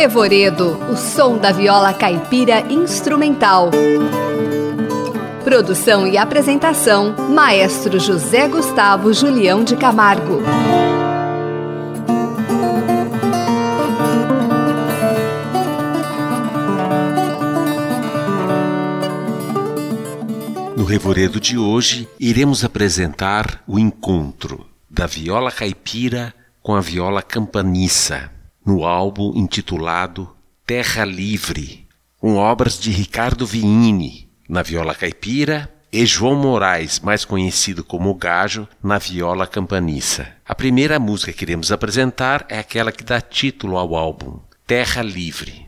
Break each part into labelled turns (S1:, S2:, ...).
S1: Revoredo, o som da viola caipira instrumental. Produção e apresentação: Maestro José Gustavo Julião de Camargo.
S2: No Revoredo de hoje, iremos apresentar o encontro da viola caipira com a viola campaniça, no álbum intitulado Terra Livre, com obras de Ricardo Viini na viola caipira e João Moraes, mais conhecido como Gajo, na viola campaniça. A primeira música que iremos apresentar é aquela que dá título ao álbum, Terra Livre.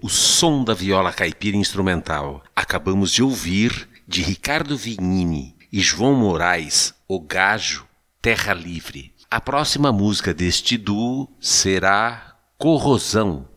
S2: O som da viola caipira instrumental. Acabamos de ouvir, de Ricardo Vignini e João Moraes, O Gajo, Terra Livre. A próxima música deste duo será Corrosão.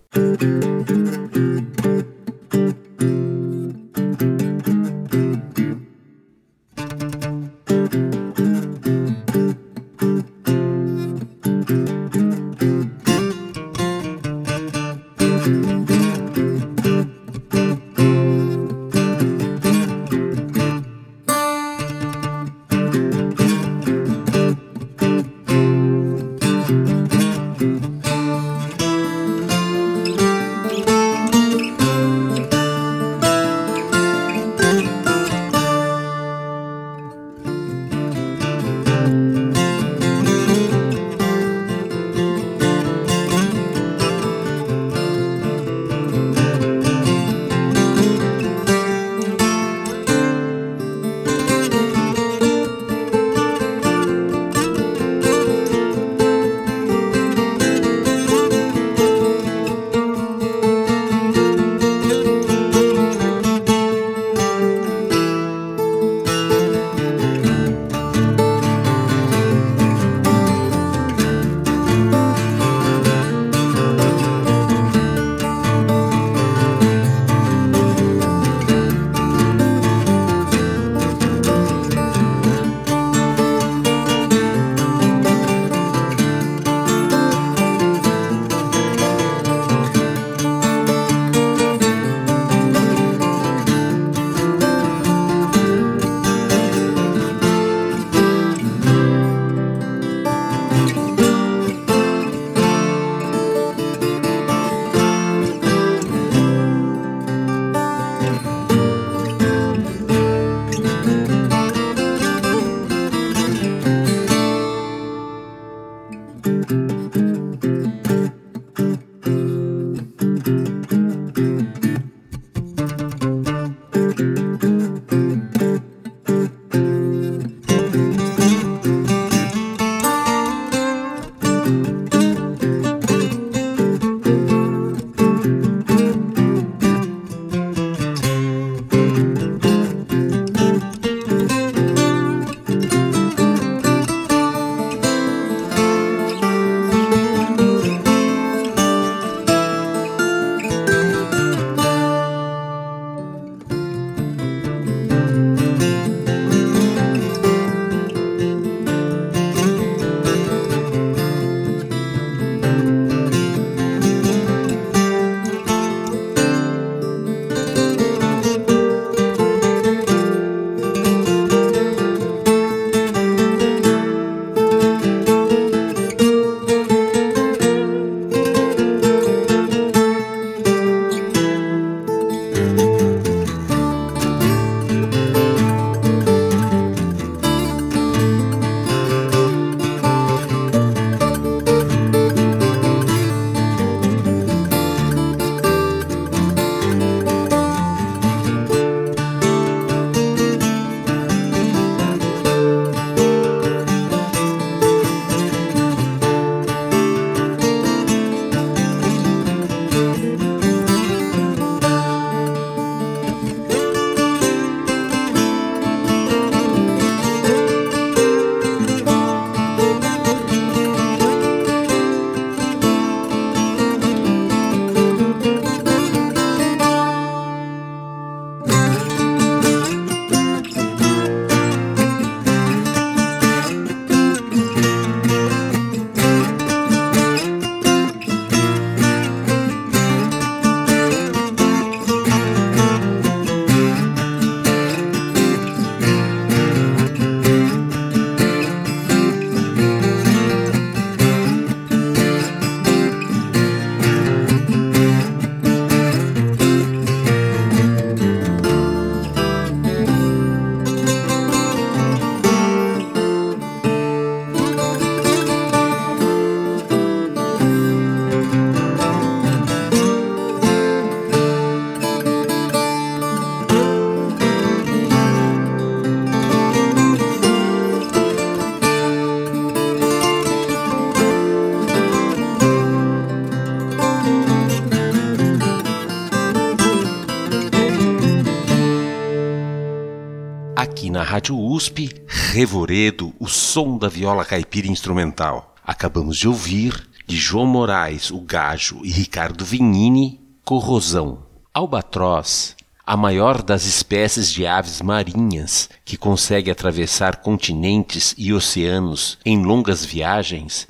S2: Na Rádio USP, Revoredo, o som da viola caipira instrumental. Acabamos de ouvir de João Moraes, o Gajo e Ricardo Vignini, Corrosão. Albatroz, a maior das espécies de aves marinhas que consegue atravessar continentes e oceanos em longas viagens,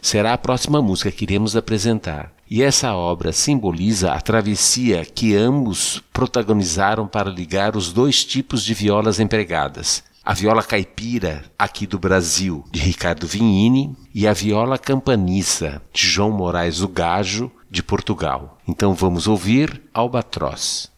S2: será a próxima música que iremos apresentar. E essa obra simboliza a travessia que ambos protagonizaram para ligar os dois tipos de violas empregadas. A viola caipira, aqui do Brasil, de Ricardo Vignini, e a viola campaniça, de João Moraes o Gajo, de Portugal. Então vamos ouvir Albatroz.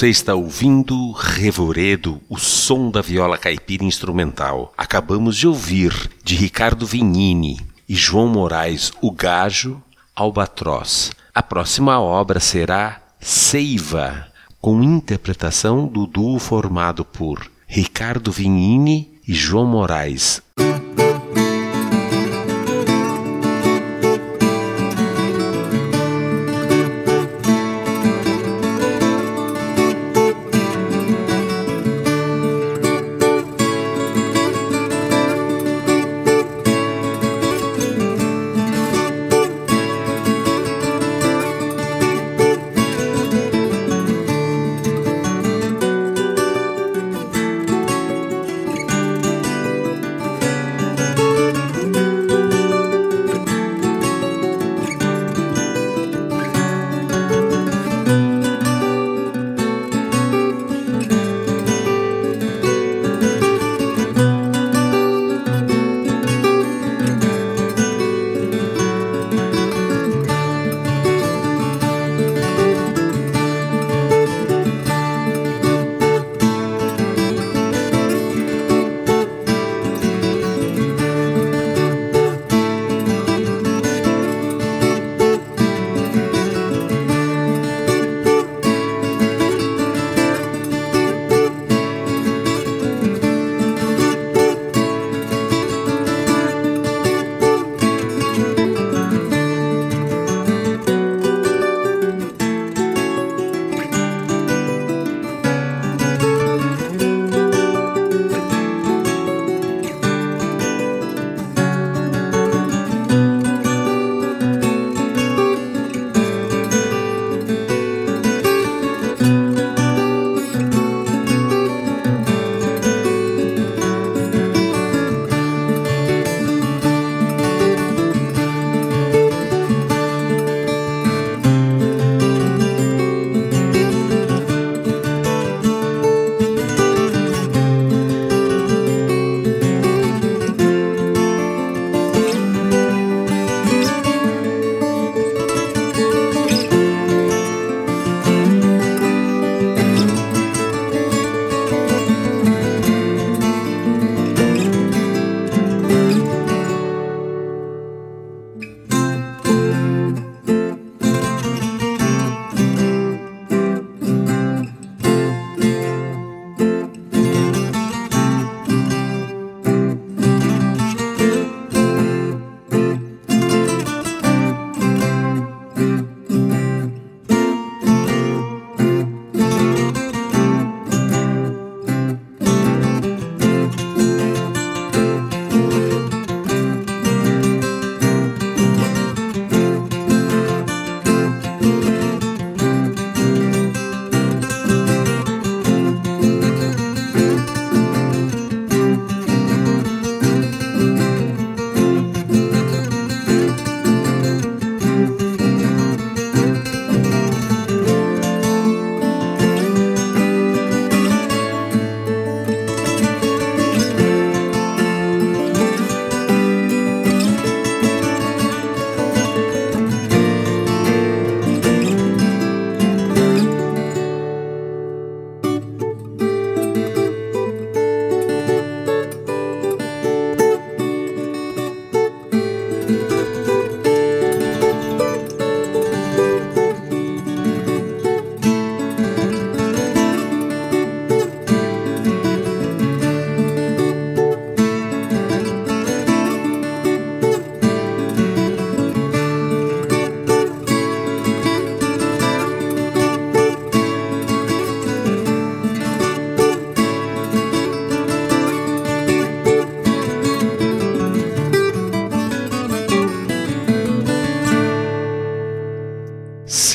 S2: Você está ouvindo Revoredo, o som da viola caipira instrumental. Acabamos de ouvir de Ricardo Vignini e João Moraes o Gajo Albatroz. A próxima obra será Seiva, com interpretação do duo formado por Ricardo Vignini e João Moraes.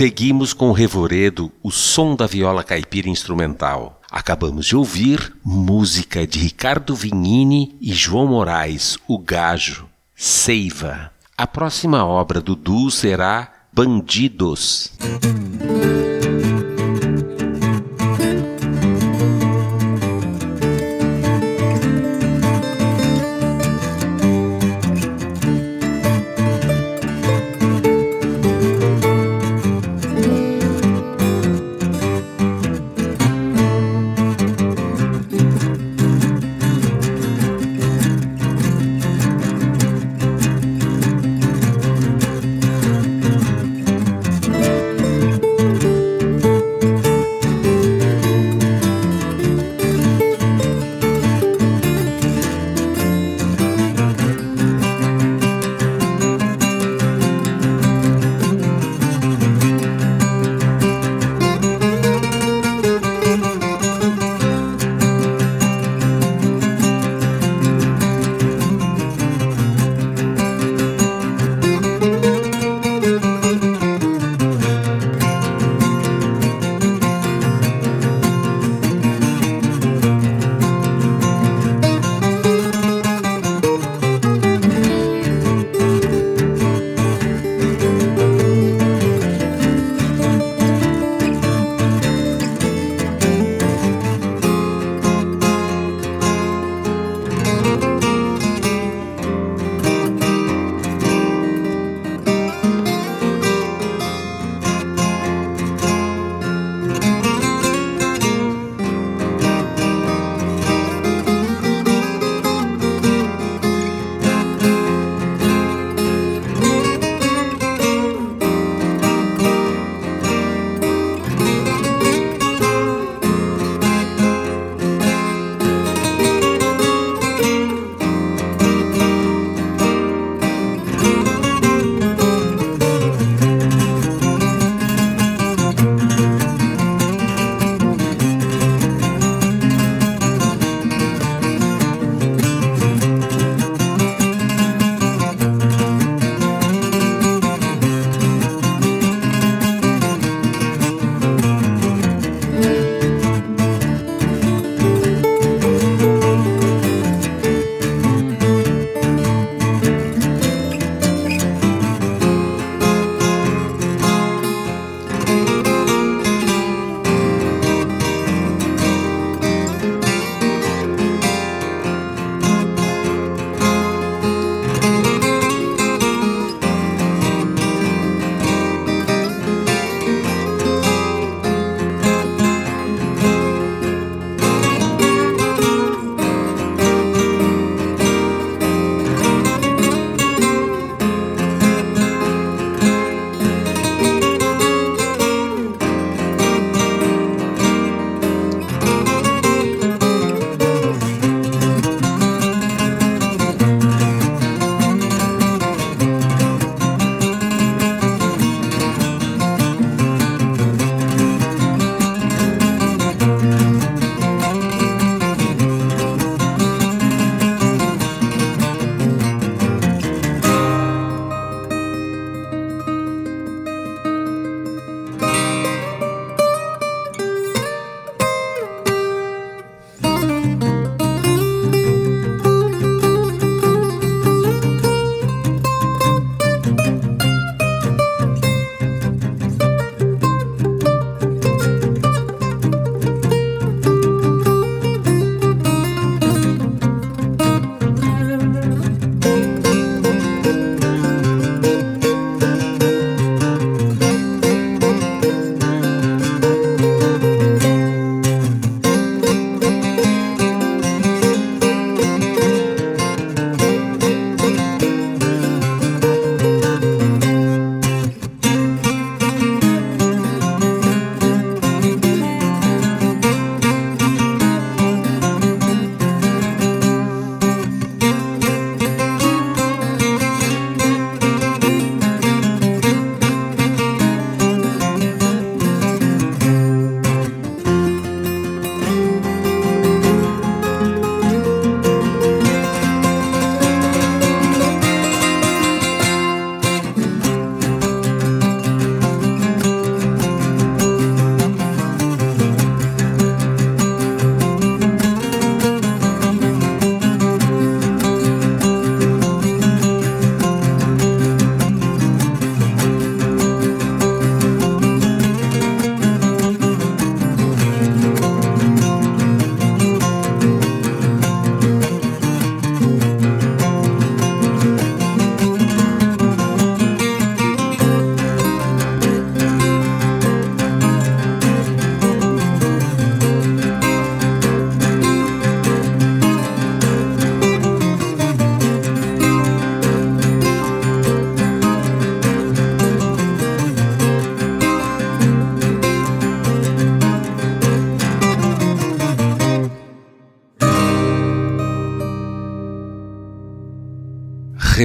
S2: Seguimos com o Revoredo, o som da viola caipira instrumental. Acabamos de ouvir música de Ricardo Vignini e João Moraes, O Gajo, Seiva. A próxima obra do duo será Bandidos.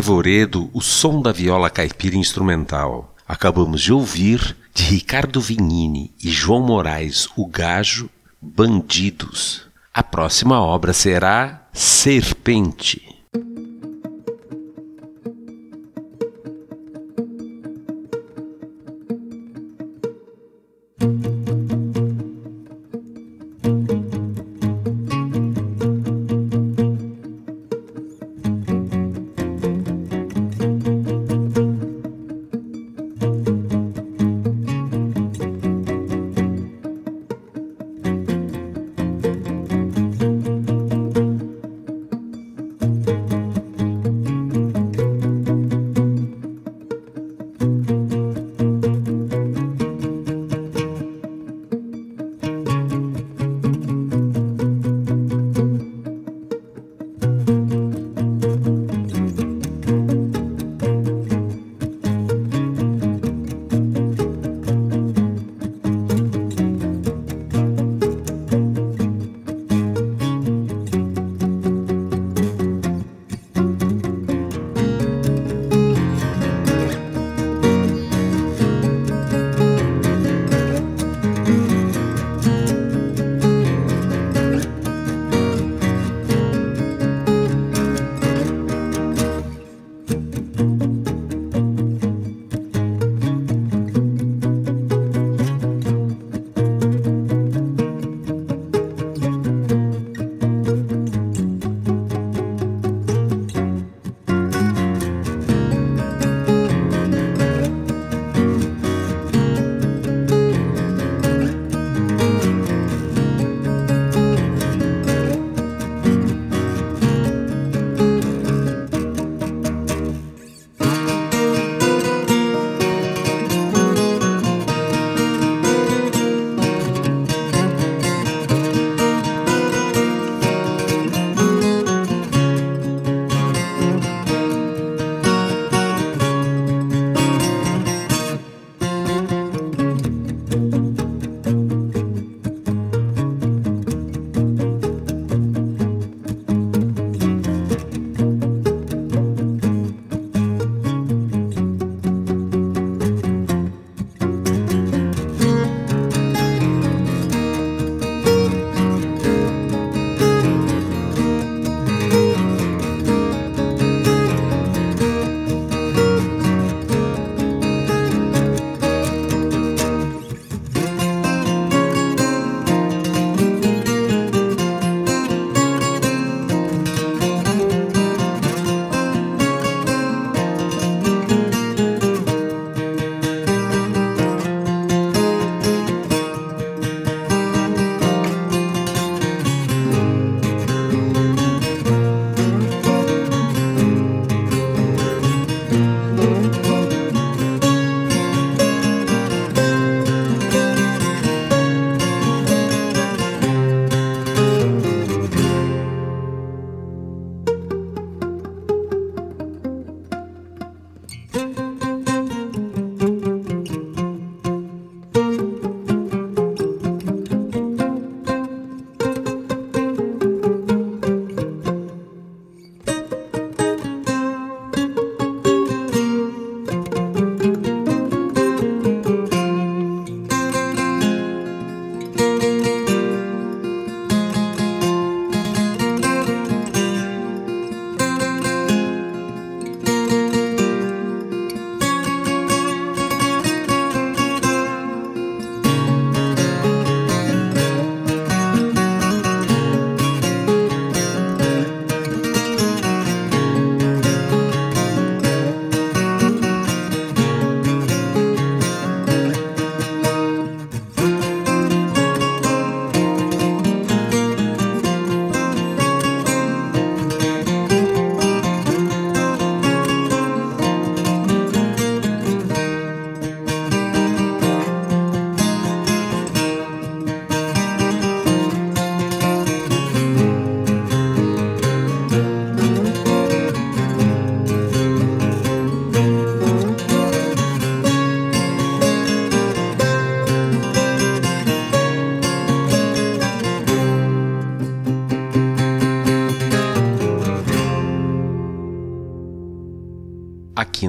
S2: Revoredo, o som da viola caipira instrumental. Acabamos de ouvir de Ricardo Vignini e João Moraes, o Gajo, Bandidos. A próxima obra será Serpente.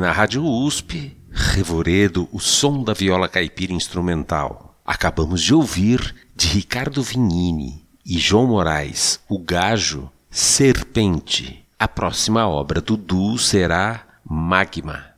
S2: Na Rádio USP, Revoredo, o som da viola caipira instrumental. Acabamos de ouvir de Ricardo Vignini e João Moraes, o Gajo, Serpente. A próxima obra do duo será Magma.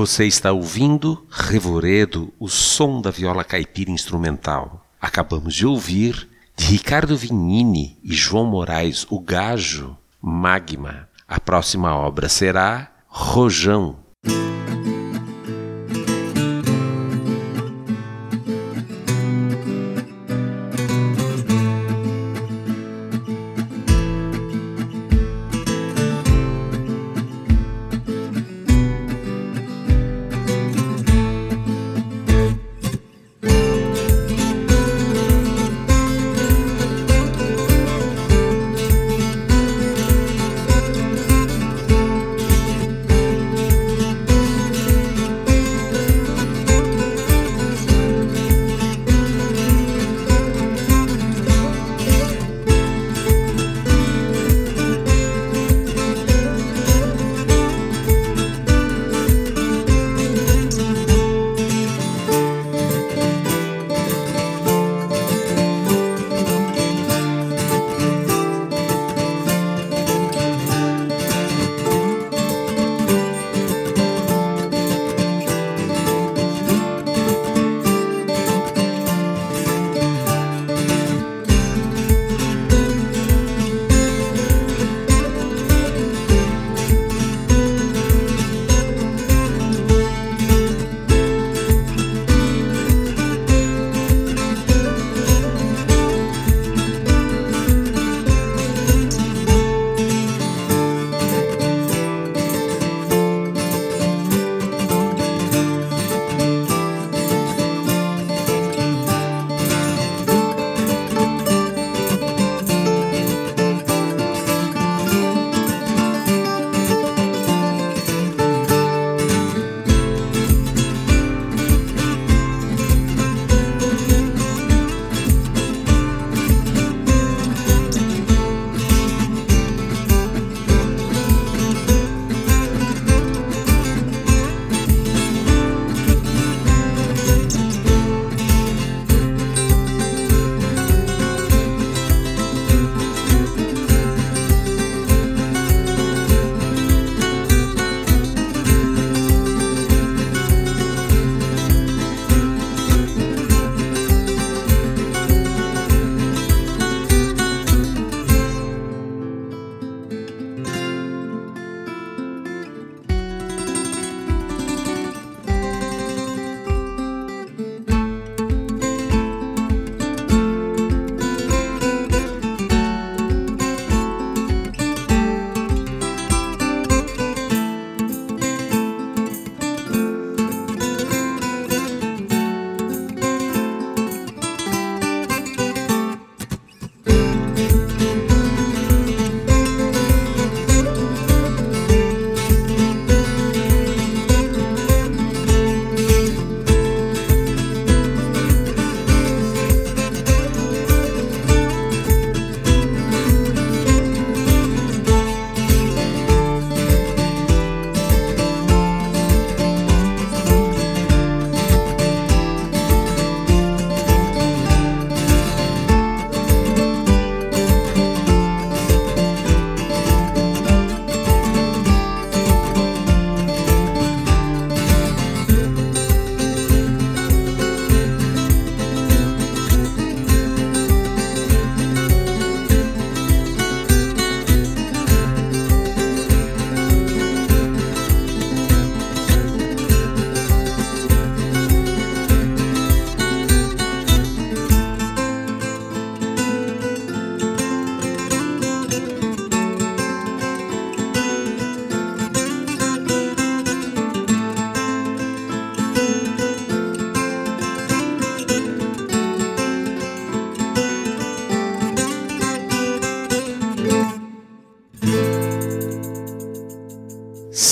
S2: Você está ouvindo Revoredo, o som da viola caipira instrumental. Acabamos de ouvir de Ricardo Vignini e João Moraes, o Gajo, Magma. A próxima obra será Rojão,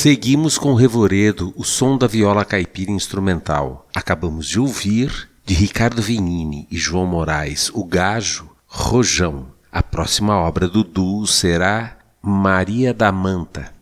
S2: Seguimos com o Revoredo, o som da viola caipira instrumental. Acabamos de ouvir, de Ricardo Venini e João Moraes, o Gajo, Rojão. A próxima obra do duo será Maria da Manta.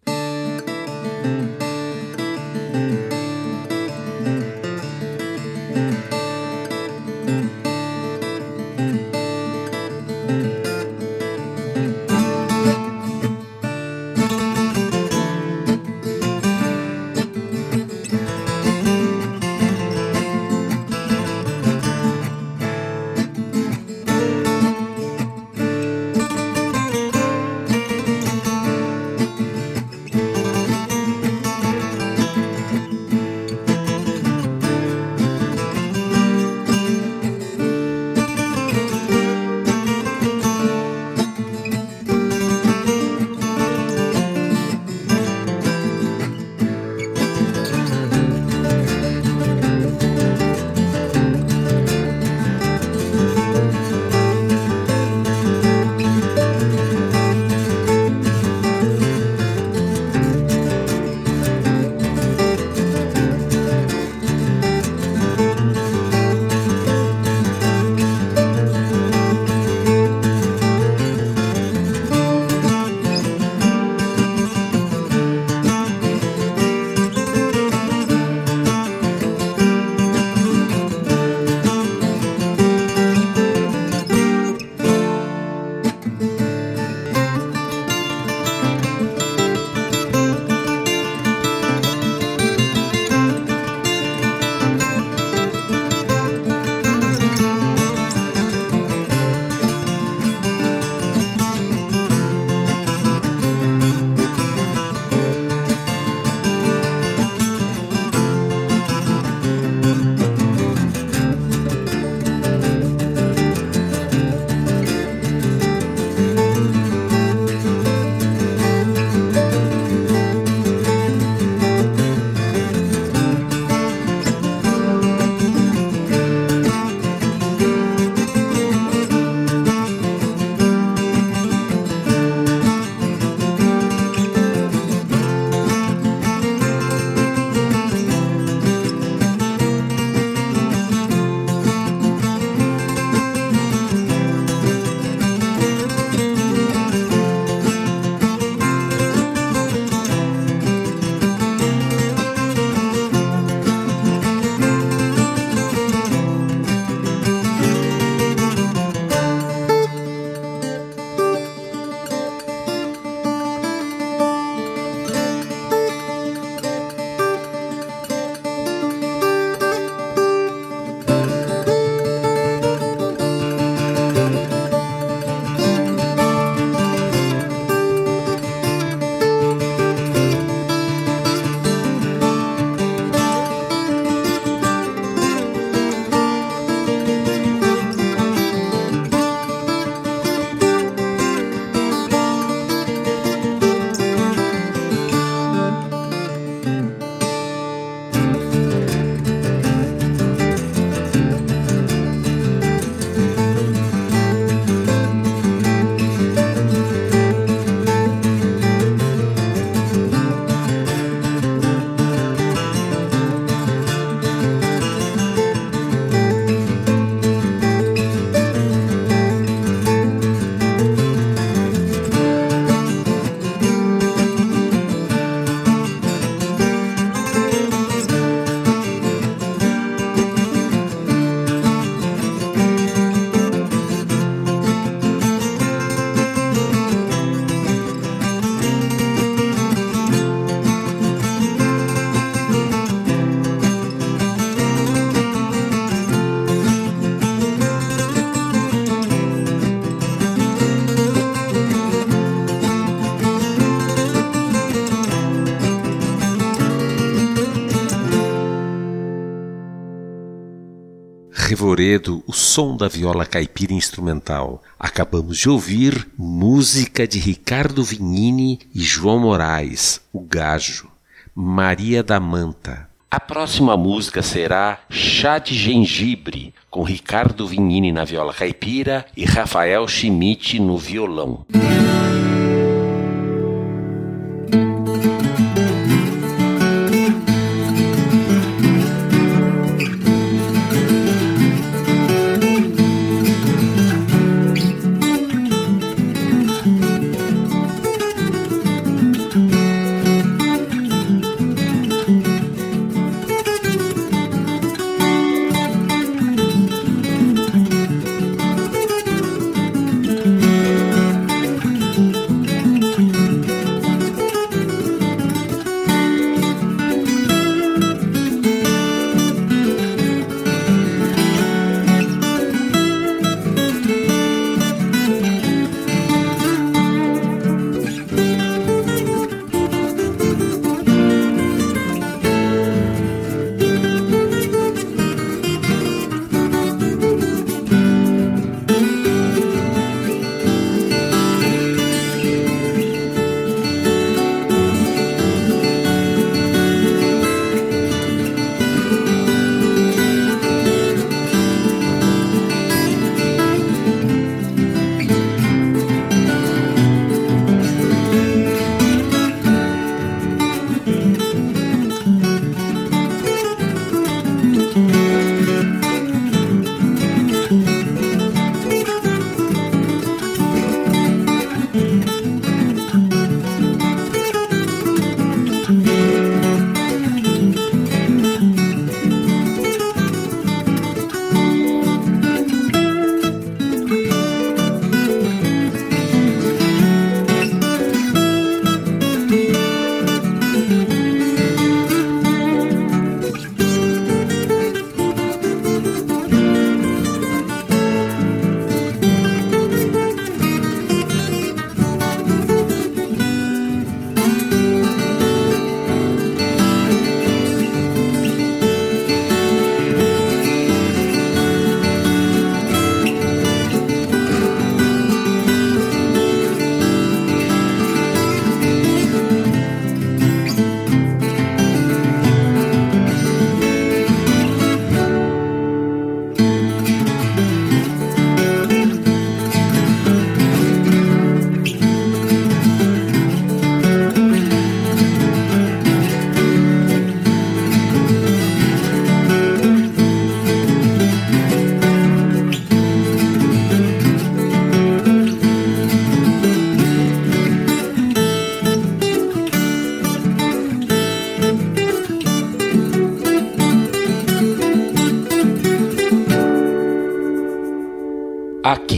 S2: Revoredo, o som da viola caipira instrumental. Acabamos de ouvir música de Ricardo Vignini e João Moraes, o Gajo, Maria da Manta. A próxima música será Chá de Gengibre, com Ricardo Vignini na viola caipira e Rafael Schmidt no violão.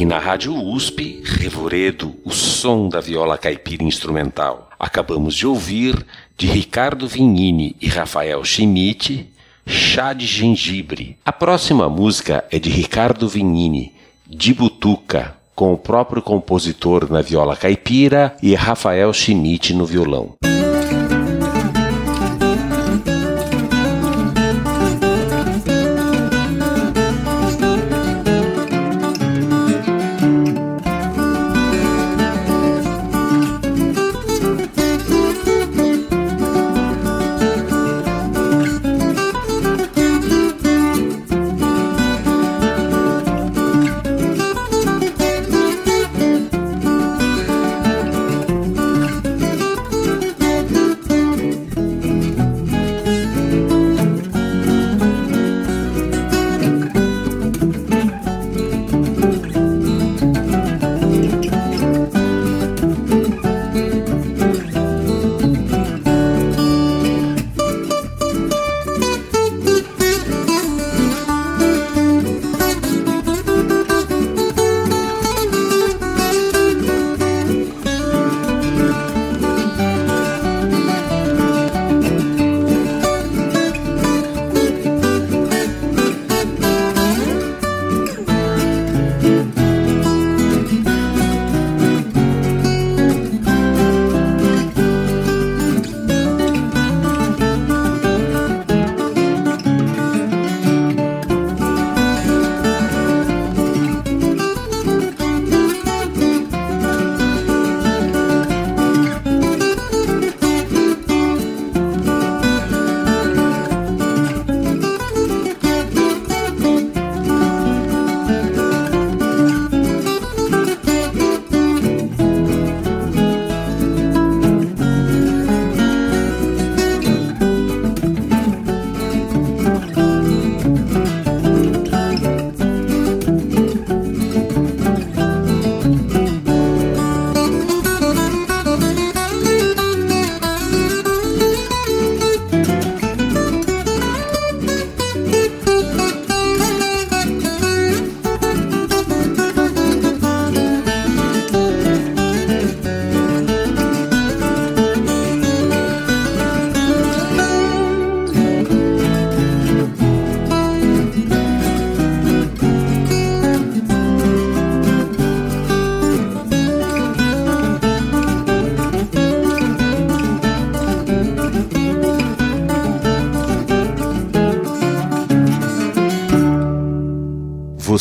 S2: Na Rádio USP, Revoredo, o som da viola caipira instrumental. Acabamos de ouvir, de Ricardo Vignini e Rafael Schmidt, Chá de Gengibre. A próxima música é de Ricardo Vignini, de Butuca, com o próprio compositor na viola caipira e Rafael Schmidt no violão.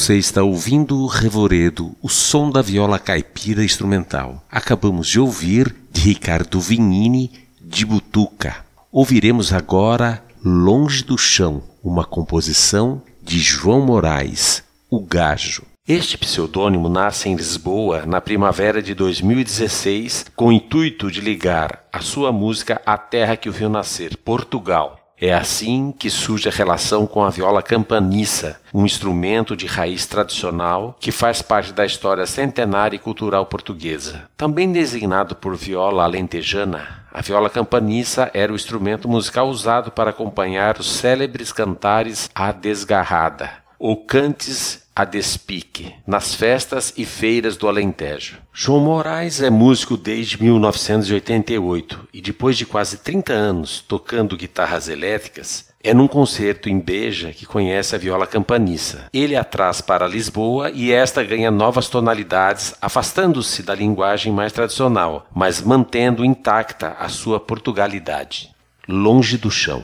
S2: Você está ouvindo Revoredo, o som da viola caipira instrumental. Acabamos de ouvir de Ricardo Vignini, de Butuca. Ouviremos agora Longe do Chão, uma composição de João Moraes, o Gajo. Este pseudônimo nasce em Lisboa na primavera de 2016 com o intuito de ligar a sua música à terra que o viu nascer, Portugal. É assim que surge a relação com a viola campaniça, um instrumento de raiz tradicional que faz parte da história centenária e cultural portuguesa. Também designado por viola alentejana, a viola campaniça era o instrumento musical usado para acompanhar os célebres cantares à desgarrada, ou cantes a despique, nas festas e feiras do Alentejo. João Moraes é músico desde 1988 e depois de quase 30 anos tocando guitarras elétricas, é num concerto em Beja que conhece a viola campaniça. Ele a traz para Lisboa e esta ganha novas tonalidades, afastando-se da linguagem mais tradicional, mas mantendo intacta a sua portugalidade. Longe do chão.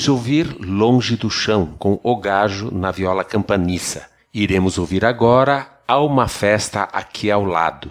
S2: De ouvir Longe do Chão, com O Gajo na viola campaniça. Iremos ouvir agora Há uma Festa Aqui ao Lado.